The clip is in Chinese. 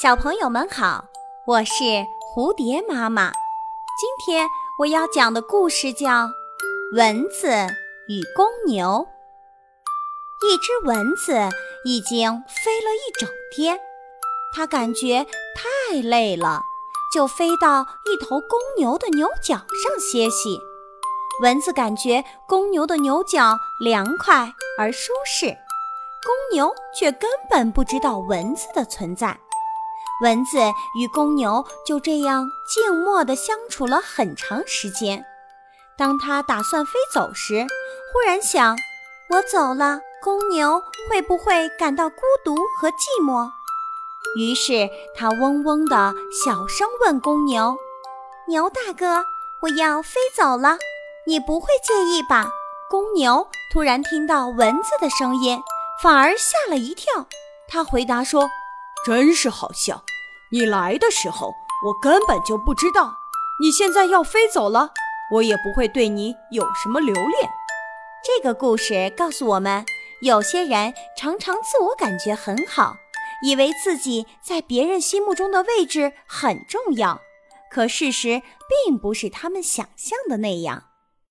小朋友们好，我是蝴蝶妈妈。今天我要讲的故事叫《蚊子与公牛》。一只蚊子已经飞了一整天，它感觉太累了，就飞到一头公牛的牛角上歇息。蚊子感觉公牛的牛角凉快而舒适，公牛却根本不知道蚊子的存在。蚊子与公牛就这样静默地相处了很长时间。当他打算飞走时，忽然想：我走了，公牛会不会感到孤独和寂寞？于是他嗡嗡地小声问公牛：“牛大哥，我要飞走了，你不会介意吧？”公牛突然听到蚊子的声音，反而吓了一跳。他回答说：“真是好笑。”你来的时候，我根本就不知道。你现在要飞走了，我也不会对你有什么留恋。这个故事告诉我们，有些人常常自我感觉很好，以为自己在别人心目中的位置很重要，可事实并不是他们想象的那样。